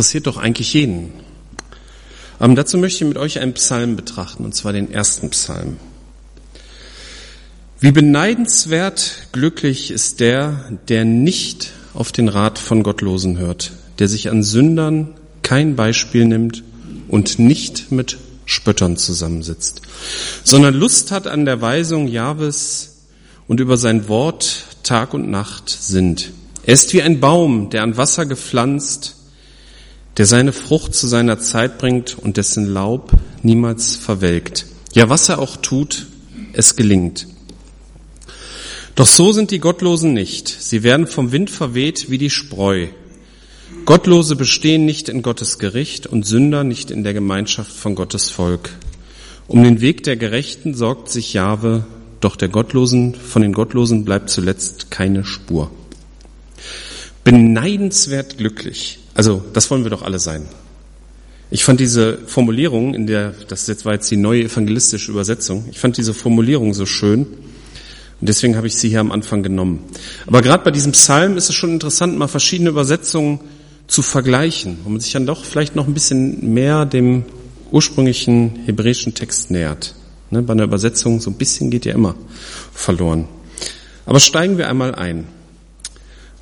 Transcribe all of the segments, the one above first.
interessiert doch eigentlich jeden. Aber dazu möchte ich mit euch einen Psalm betrachten, und zwar den ersten Psalm. Wie beneidenswert glücklich ist der, der nicht auf den Rat von Gottlosen hört, der sich an Sündern kein Beispiel nimmt und nicht mit Spöttern zusammensitzt, sondern Lust hat an der Weisung Jahwes und über sein Wort Tag und Nacht sind. Er ist wie ein Baum, der an Wasser gepflanzt, der seine Frucht zu seiner Zeit bringt und dessen Laub niemals verwelkt. Ja, was er auch tut, es gelingt. Doch so sind die Gottlosen nicht. Sie werden vom Wind verweht wie die Spreu. Gottlose bestehen nicht in Gottes Gericht und Sünder nicht in der Gemeinschaft von Gottes Volk. Um den Weg der Gerechten sorgt sich Jahwe, doch der Gottlosen, von den Gottlosen bleibt zuletzt keine Spur. Beneidenswert glücklich. Also, das wollen wir doch alle sein. Ich fand diese Formulierung in der, das jetzt war jetzt die neue evangelistische Übersetzung, ich fand diese Formulierung so schön. Und deswegen habe ich sie hier am Anfang genommen. Aber gerade bei diesem Psalm ist es schon interessant, mal verschiedene Übersetzungen zu vergleichen, wo man sich dann doch vielleicht noch ein bisschen mehr dem ursprünglichen hebräischen Text nähert. Ne, bei einer Übersetzung so ein bisschen geht ja immer verloren. Aber steigen wir einmal ein.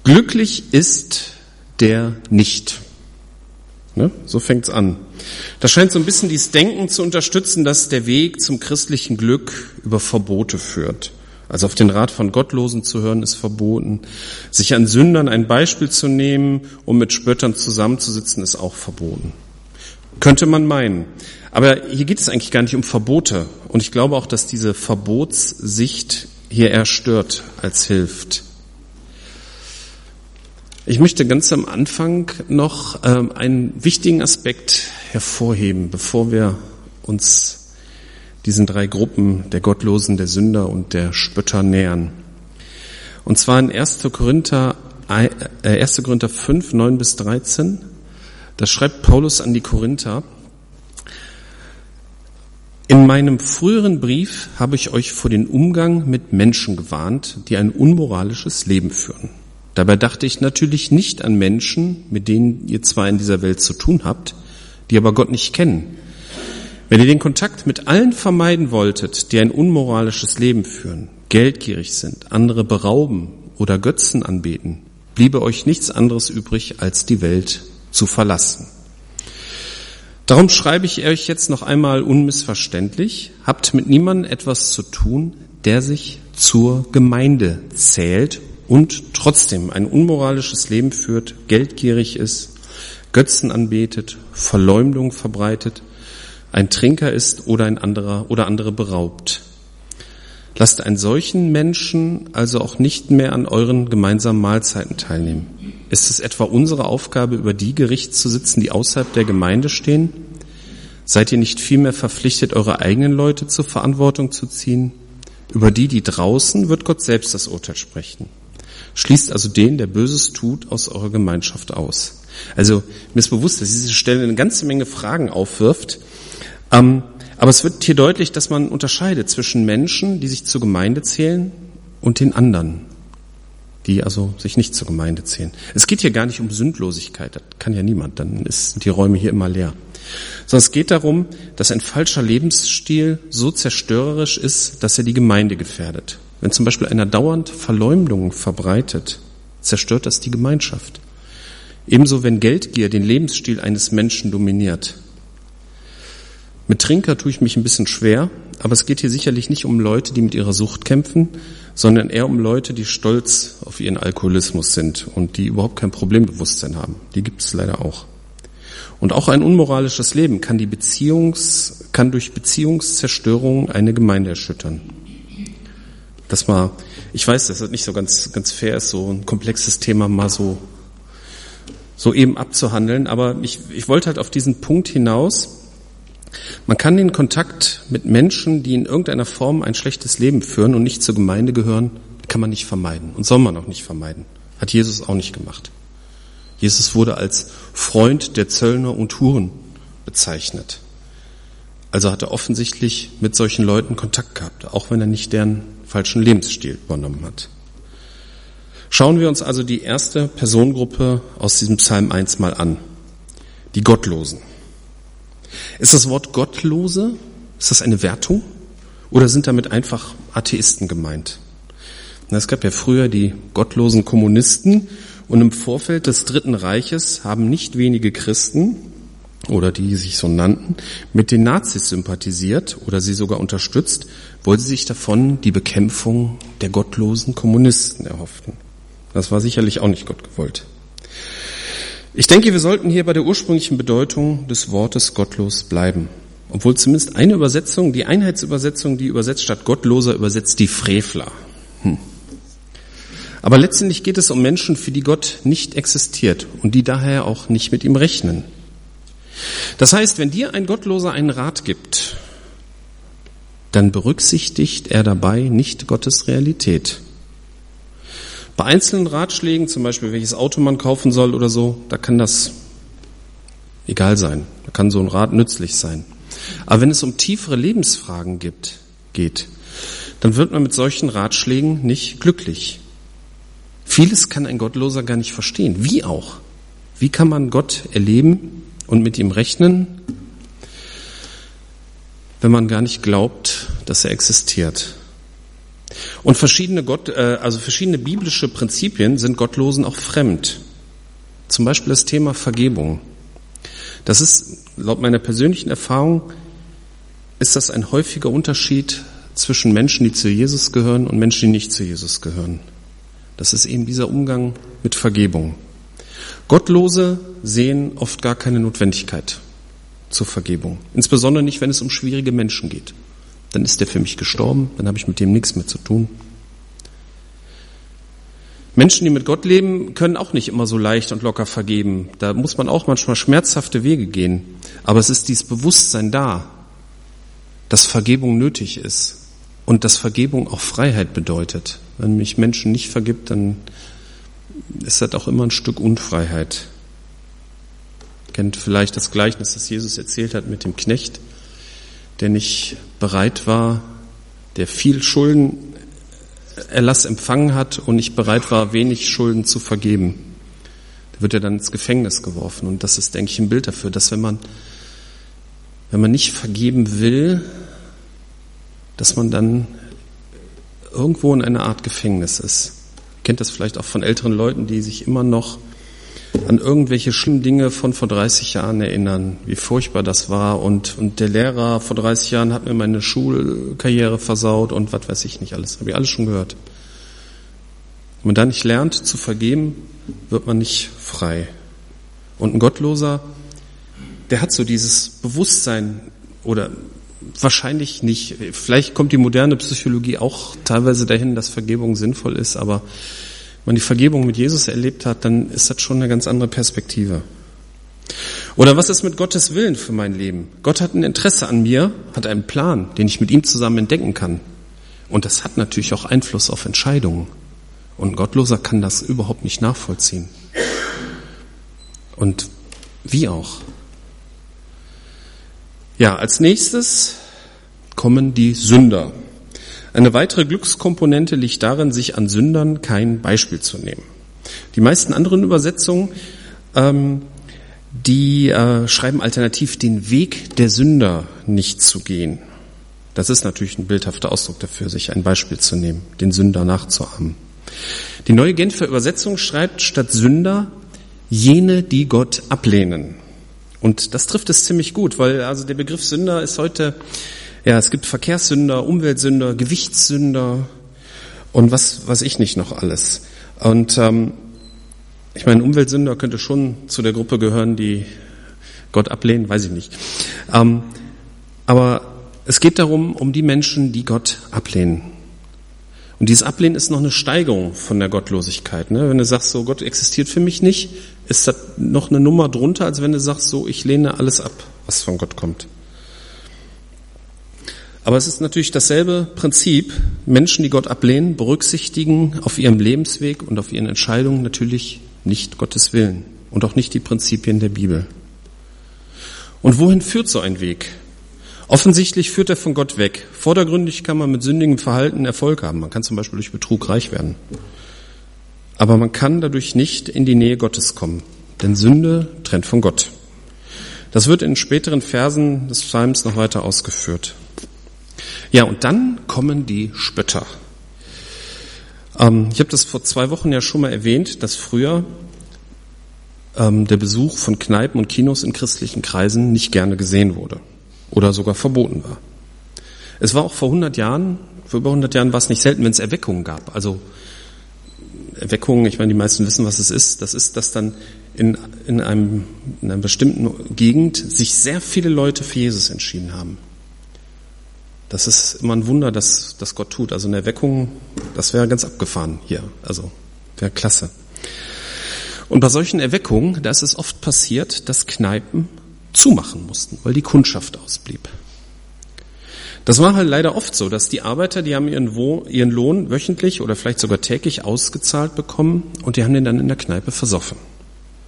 Glücklich ist der nicht. Ne, so fängt's an. Das scheint so ein bisschen dieses Denken zu unterstützen, dass der Weg zum christlichen Glück über Verbote führt. Also auf den Rat von Gottlosen zu hören ist verboten. Sich an Sündern ein Beispiel zu nehmen, um mit Spöttern zusammenzusitzen, ist auch verboten. Könnte man meinen. Aber hier geht es eigentlich gar nicht um Verbote. Und ich glaube auch, dass diese Verbotssicht hier eher stört als hilft. Ich möchte ganz am Anfang noch ähm, einen wichtigen Aspekt hervorheben, bevor wir uns diesen drei Gruppen der Gottlosen, der Sünder und der Spötter nähern. Und zwar in 1. Korinther, 1. Äh, Korinther 5, 9 bis 13. Da schreibt Paulus an die Korinther, in meinem früheren Brief habe ich euch vor den Umgang mit Menschen gewarnt, die ein unmoralisches Leben führen. Dabei dachte ich natürlich nicht an Menschen, mit denen ihr zwar in dieser Welt zu tun habt, die aber Gott nicht kennen. Wenn ihr den Kontakt mit allen vermeiden wolltet, die ein unmoralisches Leben führen, geldgierig sind, andere berauben oder Götzen anbeten, bliebe euch nichts anderes übrig, als die Welt zu verlassen. Darum schreibe ich euch jetzt noch einmal unmissverständlich, habt mit niemandem etwas zu tun, der sich zur Gemeinde zählt und trotzdem ein unmoralisches Leben führt, geldgierig ist, Götzen anbetet, Verleumdung verbreitet, ein Trinker ist oder ein anderer oder andere beraubt. Lasst einen solchen Menschen also auch nicht mehr an euren gemeinsamen Mahlzeiten teilnehmen. Ist es etwa unsere Aufgabe, über die Gericht zu sitzen, die außerhalb der Gemeinde stehen? Seid ihr nicht vielmehr verpflichtet, eure eigenen Leute zur Verantwortung zu ziehen? Über die, die draußen, wird Gott selbst das Urteil sprechen. Schließt also den, der Böses tut, aus eurer Gemeinschaft aus. Also mir ist bewusst, dass diese Stelle eine ganze Menge Fragen aufwirft, ähm, aber es wird hier deutlich, dass man unterscheidet zwischen Menschen, die sich zur Gemeinde zählen, und den anderen, die also sich nicht zur Gemeinde zählen. Es geht hier gar nicht um Sündlosigkeit, das kann ja niemand, dann sind die Räume hier immer leer. Sondern es geht darum, dass ein falscher Lebensstil so zerstörerisch ist, dass er die Gemeinde gefährdet. Wenn zum Beispiel einer dauernd Verleumdung verbreitet, zerstört das die Gemeinschaft. Ebenso wenn Geldgier den Lebensstil eines Menschen dominiert, mit Trinker tue ich mich ein bisschen schwer, aber es geht hier sicherlich nicht um Leute, die mit ihrer Sucht kämpfen, sondern eher um Leute, die stolz auf ihren Alkoholismus sind und die überhaupt kein Problembewusstsein haben. Die gibt es leider auch. Und auch ein unmoralisches Leben kann die Beziehungs, kann durch Beziehungszerstörung eine Gemeinde erschüttern. Das war, ich weiß, dass das nicht so ganz, ganz fair ist, so ein komplexes Thema mal so, so eben abzuhandeln, aber ich, ich wollte halt auf diesen Punkt hinaus, man kann den Kontakt mit Menschen, die in irgendeiner Form ein schlechtes Leben führen und nicht zur Gemeinde gehören, kann man nicht vermeiden und soll man auch nicht vermeiden. Hat Jesus auch nicht gemacht. Jesus wurde als Freund der Zöllner und Huren bezeichnet. Also hat er offensichtlich mit solchen Leuten Kontakt gehabt, auch wenn er nicht deren falschen Lebensstil übernommen hat. Schauen wir uns also die erste Personengruppe aus diesem Psalm 1 mal an. Die Gottlosen. Ist das Wort Gottlose, ist das eine Wertung? Oder sind damit einfach Atheisten gemeint? Es gab ja früher die gottlosen Kommunisten und im Vorfeld des Dritten Reiches haben nicht wenige Christen oder die sich so nannten, mit den Nazis sympathisiert oder sie sogar unterstützt, weil sie sich davon die Bekämpfung der gottlosen Kommunisten erhofften. Das war sicherlich auch nicht Gott gewollt. Ich denke, wir sollten hier bei der ursprünglichen Bedeutung des Wortes gottlos bleiben. Obwohl zumindest eine Übersetzung, die Einheitsübersetzung, die übersetzt statt gottloser, übersetzt die Frevler. Hm. Aber letztendlich geht es um Menschen, für die Gott nicht existiert und die daher auch nicht mit ihm rechnen. Das heißt, wenn dir ein Gottloser einen Rat gibt, dann berücksichtigt er dabei nicht Gottes Realität. Bei einzelnen Ratschlägen, zum Beispiel welches Auto man kaufen soll oder so, da kann das egal sein. Da kann so ein Rat nützlich sein. Aber wenn es um tiefere Lebensfragen gibt, geht, dann wird man mit solchen Ratschlägen nicht glücklich. Vieles kann ein Gottloser gar nicht verstehen. Wie auch? Wie kann man Gott erleben und mit ihm rechnen, wenn man gar nicht glaubt, dass er existiert? Und verschiedene Gott, äh, also verschiedene biblische Prinzipien sind Gottlosen auch fremd. Zum Beispiel das Thema Vergebung. Das ist laut meiner persönlichen Erfahrung ist das ein häufiger Unterschied zwischen Menschen, die zu Jesus gehören und Menschen, die nicht zu Jesus gehören. Das ist eben dieser Umgang mit Vergebung. Gottlose sehen oft gar keine Notwendigkeit zur Vergebung. Insbesondere nicht, wenn es um schwierige Menschen geht. Dann ist der für mich gestorben, dann habe ich mit dem nichts mehr zu tun. Menschen, die mit Gott leben, können auch nicht immer so leicht und locker vergeben. Da muss man auch manchmal schmerzhafte Wege gehen. Aber es ist dieses Bewusstsein da, dass Vergebung nötig ist und dass Vergebung auch Freiheit bedeutet. Wenn mich Menschen nicht vergibt, dann ist das auch immer ein Stück Unfreiheit. Kennt vielleicht das Gleichnis, das Jesus erzählt hat mit dem Knecht, der nicht bereit war, der viel Schuldenerlass empfangen hat und nicht bereit war, wenig Schulden zu vergeben. Da wird er dann ins Gefängnis geworfen. Und das ist, denke ich, ein Bild dafür, dass wenn man, wenn man nicht vergeben will, dass man dann irgendwo in einer Art Gefängnis ist. Kennt das vielleicht auch von älteren Leuten, die sich immer noch an irgendwelche schlimmen Dinge von vor 30 Jahren erinnern, wie furchtbar das war und, und der Lehrer vor 30 Jahren hat mir meine Schulkarriere versaut und was weiß ich nicht alles, habe ich alles schon gehört. Wenn man da nicht lernt zu vergeben, wird man nicht frei. Und ein Gottloser, der hat so dieses Bewusstsein oder Wahrscheinlich nicht. Vielleicht kommt die moderne Psychologie auch teilweise dahin, dass Vergebung sinnvoll ist, aber wenn man die Vergebung mit Jesus erlebt hat, dann ist das schon eine ganz andere Perspektive. Oder was ist mit Gottes Willen für mein Leben? Gott hat ein Interesse an mir, hat einen Plan, den ich mit ihm zusammen entdecken kann. Und das hat natürlich auch Einfluss auf Entscheidungen. Und ein Gottloser kann das überhaupt nicht nachvollziehen. Und wie auch? Ja, als nächstes kommen die Sünder. Eine weitere Glückskomponente liegt darin, sich an Sündern kein Beispiel zu nehmen. Die meisten anderen Übersetzungen, ähm, die äh, schreiben alternativ den Weg der Sünder nicht zu gehen. Das ist natürlich ein bildhafter Ausdruck dafür, sich ein Beispiel zu nehmen, den Sünder nachzuahmen. Die neue Genfer Übersetzung schreibt statt Sünder jene, die Gott ablehnen. Und das trifft es ziemlich gut, weil also der Begriff Sünder ist heute, ja, es gibt Verkehrssünder, Umweltsünder, Gewichtssünder und was was ich nicht noch alles. Und ähm, ich meine, Umweltsünder könnte schon zu der Gruppe gehören, die Gott ablehnen, weiß ich nicht. Ähm, aber es geht darum, um die Menschen, die Gott ablehnen. Und dieses Ablehnen ist noch eine Steigerung von der Gottlosigkeit. Ne? Wenn du sagst, so Gott existiert für mich nicht, ist das noch eine Nummer drunter, als wenn du sagst, so ich lehne alles ab, was von Gott kommt. Aber es ist natürlich dasselbe Prinzip. Menschen, die Gott ablehnen, berücksichtigen auf ihrem Lebensweg und auf ihren Entscheidungen natürlich nicht Gottes Willen und auch nicht die Prinzipien der Bibel. Und wohin führt so ein Weg? Offensichtlich führt er von Gott weg. Vordergründig kann man mit sündigem Verhalten Erfolg haben. Man kann zum Beispiel durch Betrug reich werden. Aber man kann dadurch nicht in die Nähe Gottes kommen. Denn Sünde trennt von Gott. Das wird in späteren Versen des Psalms noch weiter ausgeführt. Ja, und dann kommen die Spötter. Ähm, ich habe das vor zwei Wochen ja schon mal erwähnt, dass früher ähm, der Besuch von Kneipen und Kinos in christlichen Kreisen nicht gerne gesehen wurde oder sogar verboten war. Es war auch vor 100 Jahren, vor über 100 Jahren war es nicht selten, wenn es Erweckungen gab. Also Erweckungen, ich meine, die meisten wissen, was es ist. Das ist, dass dann in, in, einem, in einer bestimmten Gegend sich sehr viele Leute für Jesus entschieden haben. Das ist immer ein Wunder, dass, dass Gott tut. Also eine Erweckung, das wäre ganz abgefahren hier. Also wäre klasse. Und bei solchen Erweckungen, da ist es oft passiert, dass Kneipen zumachen mussten, weil die Kundschaft ausblieb. Das war halt leider oft so, dass die Arbeiter, die haben ihren, Wo ihren Lohn wöchentlich oder vielleicht sogar täglich ausgezahlt bekommen und die haben den dann in der Kneipe versoffen.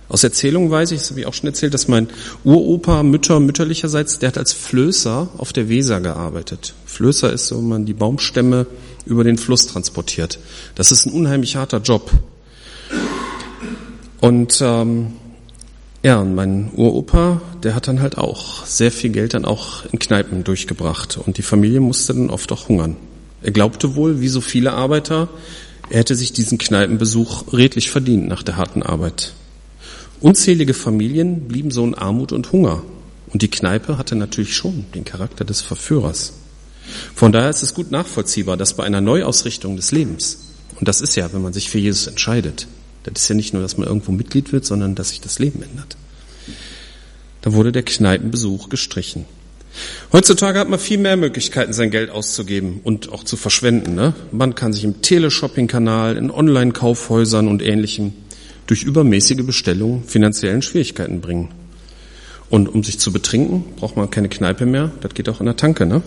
Aus Erzählungen weiß ich, das habe ich auch schon erzählt, dass mein Uropa, Mütter, mütterlicherseits, der hat als Flößer auf der Weser gearbeitet. Flößer ist so, wenn man die Baumstämme über den Fluss transportiert. Das ist ein unheimlich harter Job. Und ähm, ja, und mein Uropa, der hat dann halt auch sehr viel Geld dann auch in Kneipen durchgebracht. Und die Familie musste dann oft auch hungern. Er glaubte wohl, wie so viele Arbeiter, er hätte sich diesen Kneipenbesuch redlich verdient nach der harten Arbeit. Unzählige Familien blieben so in Armut und Hunger. Und die Kneipe hatte natürlich schon den Charakter des Verführers. Von daher ist es gut nachvollziehbar, dass bei einer Neuausrichtung des Lebens, und das ist ja, wenn man sich für Jesus entscheidet, das ist ja nicht nur, dass man irgendwo Mitglied wird, sondern dass sich das Leben ändert. Da wurde der Kneipenbesuch gestrichen. Heutzutage hat man viel mehr Möglichkeiten, sein Geld auszugeben und auch zu verschwenden. Ne? Man kann sich im Teleshopping-Kanal, in Online-Kaufhäusern und ähnlichem durch übermäßige Bestellungen finanziellen Schwierigkeiten bringen. Und um sich zu betrinken, braucht man keine Kneipe mehr. Das geht auch in der Tanke, ne?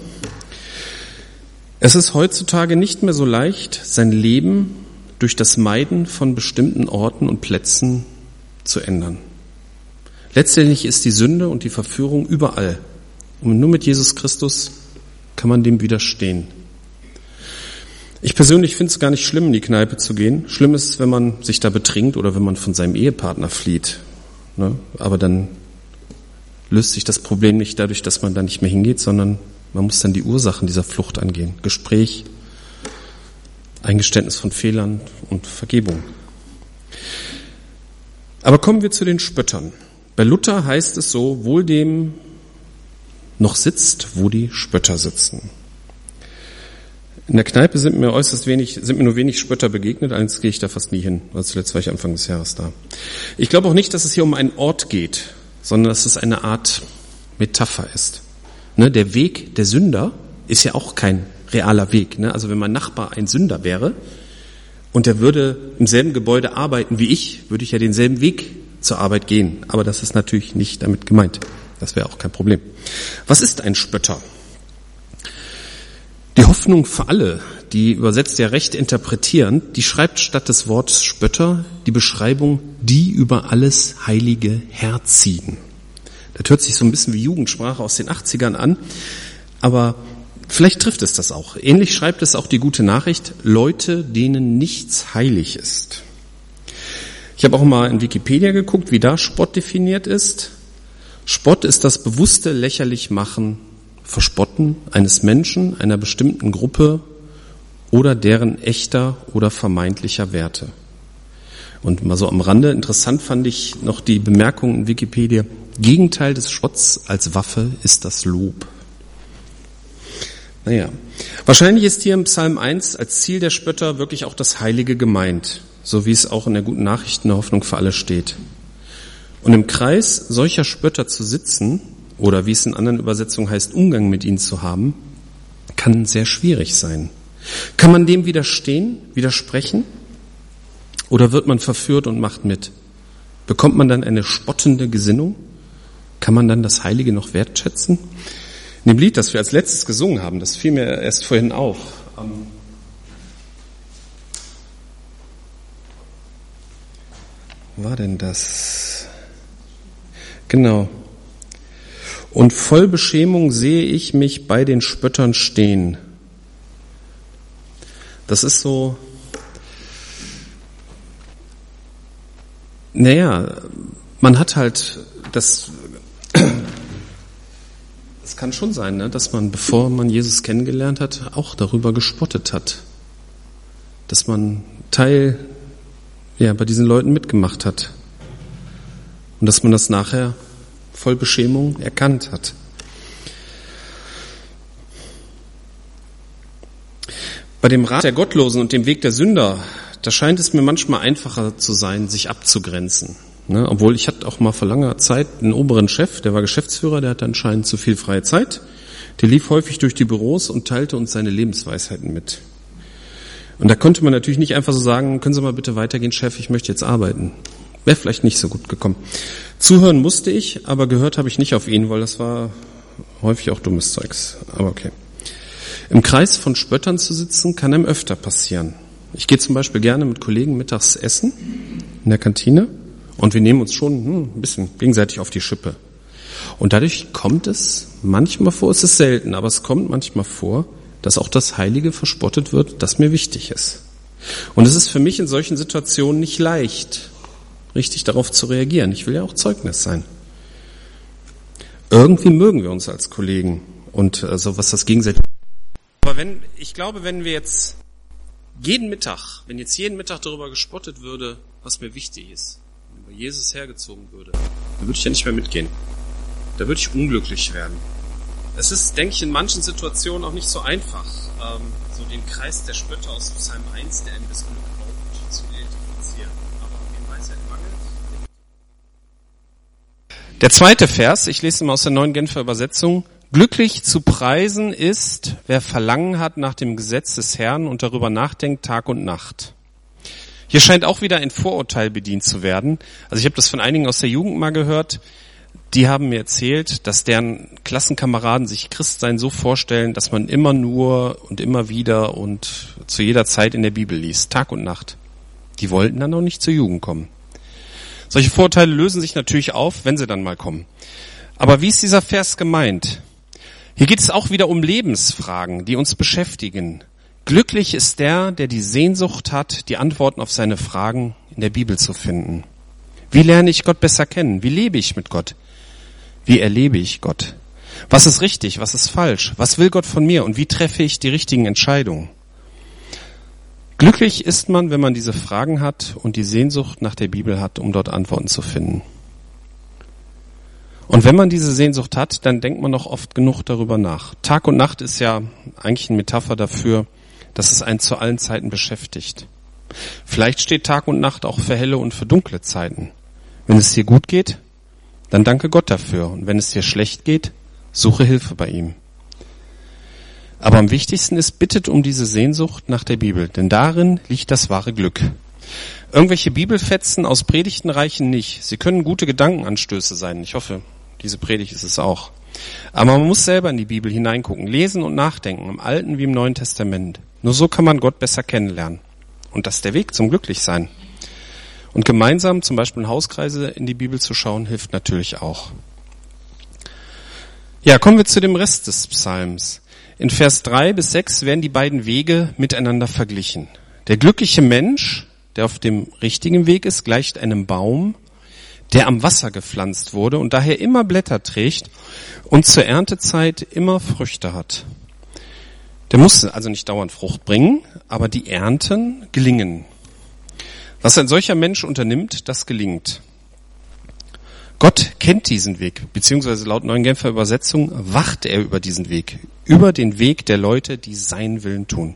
Es ist heutzutage nicht mehr so leicht, sein Leben durch das Meiden von bestimmten Orten und Plätzen zu ändern. Letztendlich ist die Sünde und die Verführung überall. Und nur mit Jesus Christus kann man dem widerstehen. Ich persönlich finde es gar nicht schlimm, in die Kneipe zu gehen. Schlimm ist wenn man sich da betrinkt oder wenn man von seinem Ehepartner flieht. Ne? Aber dann löst sich das Problem nicht dadurch, dass man da nicht mehr hingeht, sondern man muss dann die Ursachen dieser Flucht angehen. Gespräch, Eingeständnis von Fehlern und Vergebung. Aber kommen wir zu den Spöttern. Bei Luther heißt es so, wohl dem noch sitzt, wo die Spötter sitzen. In der Kneipe sind mir äußerst wenig, sind mir nur wenig Spötter begegnet, allerdings gehe ich da fast nie hin, weil zuletzt war ich Anfang des Jahres da. Ich glaube auch nicht, dass es hier um einen Ort geht, sondern dass es eine Art Metapher ist. Ne, der Weg der Sünder ist ja auch kein realer Weg. Ne? Also wenn mein Nachbar ein Sünder wäre und der würde im selben Gebäude arbeiten wie ich, würde ich ja denselben Weg zur Arbeit gehen. Aber das ist natürlich nicht damit gemeint. Das wäre auch kein Problem. Was ist ein Spötter? Die Hoffnung für alle, die übersetzt ja recht interpretieren, die schreibt statt des Wortes Spötter die Beschreibung, die über alles Heilige herziehen. Das hört sich so ein bisschen wie Jugendsprache aus den 80ern an, aber vielleicht trifft es das auch. Ähnlich schreibt es auch die gute Nachricht, Leute, denen nichts heilig ist. Ich habe auch mal in Wikipedia geguckt, wie da Spott definiert ist. Spott ist das bewusste Lächerlichmachen Verspotten eines Menschen, einer bestimmten Gruppe oder deren echter oder vermeintlicher Werte. Und mal so am Rande, interessant fand ich noch die Bemerkung in Wikipedia, Gegenteil des Spotts als Waffe ist das Lob. Naja, wahrscheinlich ist hier im Psalm 1 als Ziel der Spötter wirklich auch das Heilige gemeint, so wie es auch in der guten Nachricht in der Hoffnung für alle steht. Und im Kreis solcher Spötter zu sitzen, oder wie es in anderen Übersetzungen heißt, Umgang mit ihnen zu haben, kann sehr schwierig sein. Kann man dem widerstehen, widersprechen? Oder wird man verführt und macht mit? Bekommt man dann eine spottende Gesinnung? Kann man dann das Heilige noch wertschätzen? In dem Lied, das wir als letztes gesungen haben, das fiel mir erst vorhin auf. Ähm, war denn das? Genau. Und voll Beschämung sehe ich mich bei den Spöttern stehen. Das ist so, naja, man hat halt das kann schon sein, ne, dass man, bevor man Jesus kennengelernt hat, auch darüber gespottet hat. Dass man Teil ja, bei diesen Leuten mitgemacht hat. Und dass man das nachher voll Beschämung erkannt hat. Bei dem Rat der Gottlosen und dem Weg der Sünder, da scheint es mir manchmal einfacher zu sein, sich abzugrenzen. Ne? Obwohl ich hatte auch mal vor langer Zeit einen oberen Chef, der war Geschäftsführer, der hatte anscheinend zu viel freie Zeit. Der lief häufig durch die Büros und teilte uns seine Lebensweisheiten mit. Und da konnte man natürlich nicht einfach so sagen, können Sie mal bitte weitergehen, Chef, ich möchte jetzt arbeiten. Wäre vielleicht nicht so gut gekommen. Zuhören musste ich, aber gehört habe ich nicht auf ihn, weil das war häufig auch dummes Zeugs. Aber okay. Im Kreis von Spöttern zu sitzen, kann einem öfter passieren. Ich gehe zum Beispiel gerne mit Kollegen mittags essen in der Kantine und wir nehmen uns schon hm, ein bisschen gegenseitig auf die Schippe. Und dadurch kommt es manchmal vor, es ist selten, aber es kommt manchmal vor, dass auch das Heilige verspottet wird, das mir wichtig ist. Und es ist für mich in solchen Situationen nicht leicht, richtig darauf zu reagieren. Ich will ja auch Zeugnis sein. Irgendwie mögen wir uns als Kollegen und also was das gegenseitig aber wenn, ich glaube, wenn wir jetzt jeden Mittag, wenn jetzt jeden Mittag darüber gespottet würde, was mir wichtig ist, Jesus hergezogen würde, dann würde ich ja nicht mehr mitgehen. Da würde ich unglücklich werden. Es ist, denke ich, in manchen Situationen auch nicht so einfach, ähm, so den Kreis der Spötter aus Psalm 1, der einem das Glück zu identifizieren. Aber wem Weisheit mangelt. Der zweite Vers, ich lese mal aus der neuen Genfer Übersetzung, Glücklich zu preisen ist, wer Verlangen hat nach dem Gesetz des Herrn und darüber nachdenkt Tag und Nacht. Hier scheint auch wieder ein Vorurteil bedient zu werden. Also ich habe das von einigen aus der Jugend mal gehört. Die haben mir erzählt, dass deren Klassenkameraden sich Christsein so vorstellen, dass man immer nur und immer wieder und zu jeder Zeit in der Bibel liest, Tag und Nacht. Die wollten dann auch nicht zur Jugend kommen. Solche Vorurteile lösen sich natürlich auf, wenn sie dann mal kommen. Aber wie ist dieser Vers gemeint? Hier geht es auch wieder um Lebensfragen, die uns beschäftigen. Glücklich ist der, der die Sehnsucht hat, die Antworten auf seine Fragen in der Bibel zu finden. Wie lerne ich Gott besser kennen? Wie lebe ich mit Gott? Wie erlebe ich Gott? Was ist richtig? Was ist falsch? Was will Gott von mir? Und wie treffe ich die richtigen Entscheidungen? Glücklich ist man, wenn man diese Fragen hat und die Sehnsucht nach der Bibel hat, um dort Antworten zu finden. Und wenn man diese Sehnsucht hat, dann denkt man noch oft genug darüber nach. Tag und Nacht ist ja eigentlich eine Metapher dafür, dass es einen zu allen Zeiten beschäftigt. Vielleicht steht Tag und Nacht auch für helle und für dunkle Zeiten. Wenn es dir gut geht, dann danke Gott dafür. Und wenn es dir schlecht geht, suche Hilfe bei ihm. Aber am wichtigsten ist, bittet um diese Sehnsucht nach der Bibel, denn darin liegt das wahre Glück. Irgendwelche Bibelfetzen aus Predigten reichen nicht. Sie können gute Gedankenanstöße sein. Ich hoffe, diese Predigt ist es auch. Aber man muss selber in die Bibel hineingucken, lesen und nachdenken, im Alten wie im Neuen Testament. Nur so kann man Gott besser kennenlernen. Und das ist der Weg zum Glücklichsein. Und gemeinsam zum Beispiel in Hauskreise in die Bibel zu schauen, hilft natürlich auch. Ja, kommen wir zu dem Rest des Psalms. In Vers 3 bis 6 werden die beiden Wege miteinander verglichen. Der glückliche Mensch der auf dem richtigen Weg ist, gleicht einem Baum, der am Wasser gepflanzt wurde und daher immer Blätter trägt und zur Erntezeit immer Früchte hat. Der muss also nicht dauernd Frucht bringen, aber die Ernten gelingen. Was ein solcher Mensch unternimmt, das gelingt. Gott kennt diesen Weg, beziehungsweise laut Neuen Genfer Übersetzung wacht er über diesen Weg, über den Weg der Leute, die seinen Willen tun.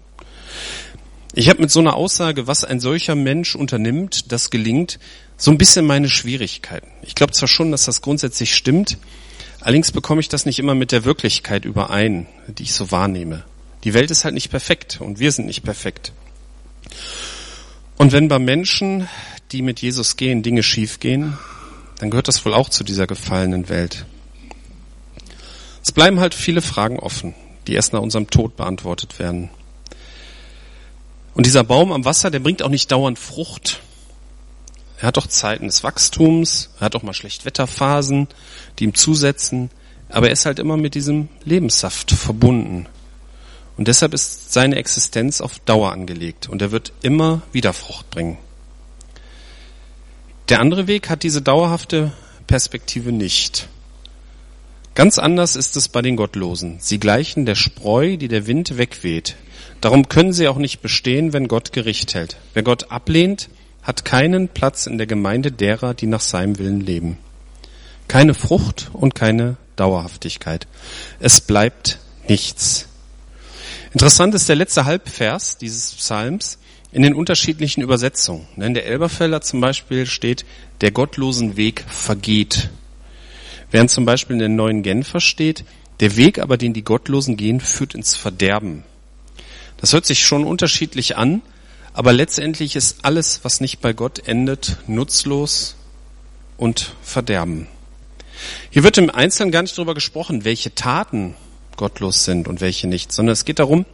Ich habe mit so einer Aussage, was ein solcher Mensch unternimmt, das gelingt, so ein bisschen meine Schwierigkeiten. Ich glaube zwar schon, dass das grundsätzlich stimmt, allerdings bekomme ich das nicht immer mit der Wirklichkeit überein, die ich so wahrnehme. Die Welt ist halt nicht perfekt und wir sind nicht perfekt. Und wenn bei Menschen, die mit Jesus gehen, Dinge schiefgehen, dann gehört das wohl auch zu dieser gefallenen Welt. Es bleiben halt viele Fragen offen, die erst nach unserem Tod beantwortet werden. Und dieser Baum am Wasser, der bringt auch nicht dauernd Frucht. Er hat doch Zeiten des Wachstums, er hat auch mal Schlechtwetterphasen, die ihm zusetzen, aber er ist halt immer mit diesem Lebenssaft verbunden. Und deshalb ist seine Existenz auf Dauer angelegt und er wird immer wieder Frucht bringen. Der andere Weg hat diese dauerhafte Perspektive nicht. Ganz anders ist es bei den Gottlosen. Sie gleichen der Spreu, die der Wind wegweht. Darum können sie auch nicht bestehen, wenn Gott Gericht hält. Wer Gott ablehnt, hat keinen Platz in der Gemeinde derer, die nach seinem Willen leben. Keine Frucht und keine Dauerhaftigkeit. Es bleibt nichts. Interessant ist der letzte Halbvers dieses Psalms in den unterschiedlichen Übersetzungen. In der Elberfelder zum Beispiel steht, der gottlosen Weg vergeht. Während zum Beispiel in der neuen Genfer steht, der Weg aber, den die Gottlosen gehen, führt ins Verderben. Das hört sich schon unterschiedlich an, aber letztendlich ist alles, was nicht bei Gott endet, nutzlos und Verderben. Hier wird im Einzelnen gar nicht darüber gesprochen, welche Taten gottlos sind und welche nicht, sondern es geht darum,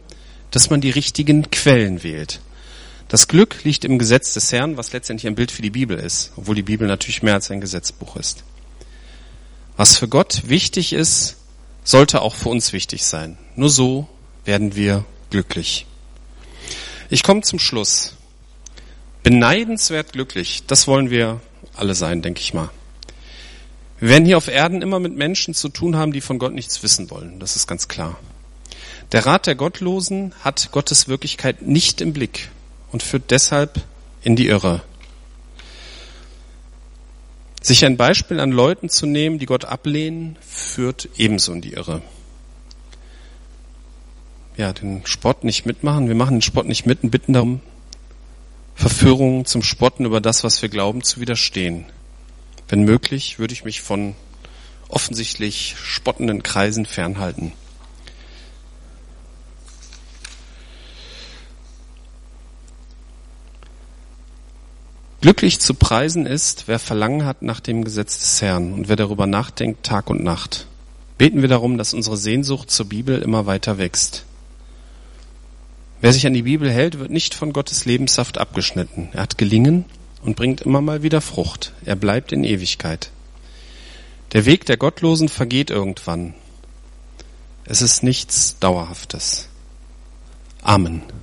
dass man die richtigen Quellen wählt. Das Glück liegt im Gesetz des Herrn, was letztendlich ein Bild für die Bibel ist, obwohl die Bibel natürlich mehr als ein Gesetzbuch ist. Was für Gott wichtig ist, sollte auch für uns wichtig sein. Nur so werden wir glücklich. Ich komme zum Schluss. Beneidenswert glücklich, das wollen wir alle sein, denke ich mal. Wir werden hier auf Erden immer mit Menschen zu tun haben, die von Gott nichts wissen wollen. Das ist ganz klar. Der Rat der Gottlosen hat Gottes Wirklichkeit nicht im Blick und führt deshalb in die Irre. Sich ein Beispiel an Leuten zu nehmen, die Gott ablehnen, führt ebenso in die Irre. Ja, den Sport nicht mitmachen. Wir machen den Sport nicht mit und bitten darum, Verführungen zum Spotten über das, was wir glauben, zu widerstehen. Wenn möglich, würde ich mich von offensichtlich spottenden Kreisen fernhalten. Glücklich zu preisen ist, wer Verlangen hat nach dem Gesetz des Herrn und wer darüber nachdenkt Tag und Nacht. Beten wir darum, dass unsere Sehnsucht zur Bibel immer weiter wächst. Wer sich an die Bibel hält, wird nicht von Gottes Lebenssaft abgeschnitten. Er hat gelingen und bringt immer mal wieder Frucht. Er bleibt in Ewigkeit. Der Weg der Gottlosen vergeht irgendwann. Es ist nichts Dauerhaftes. Amen.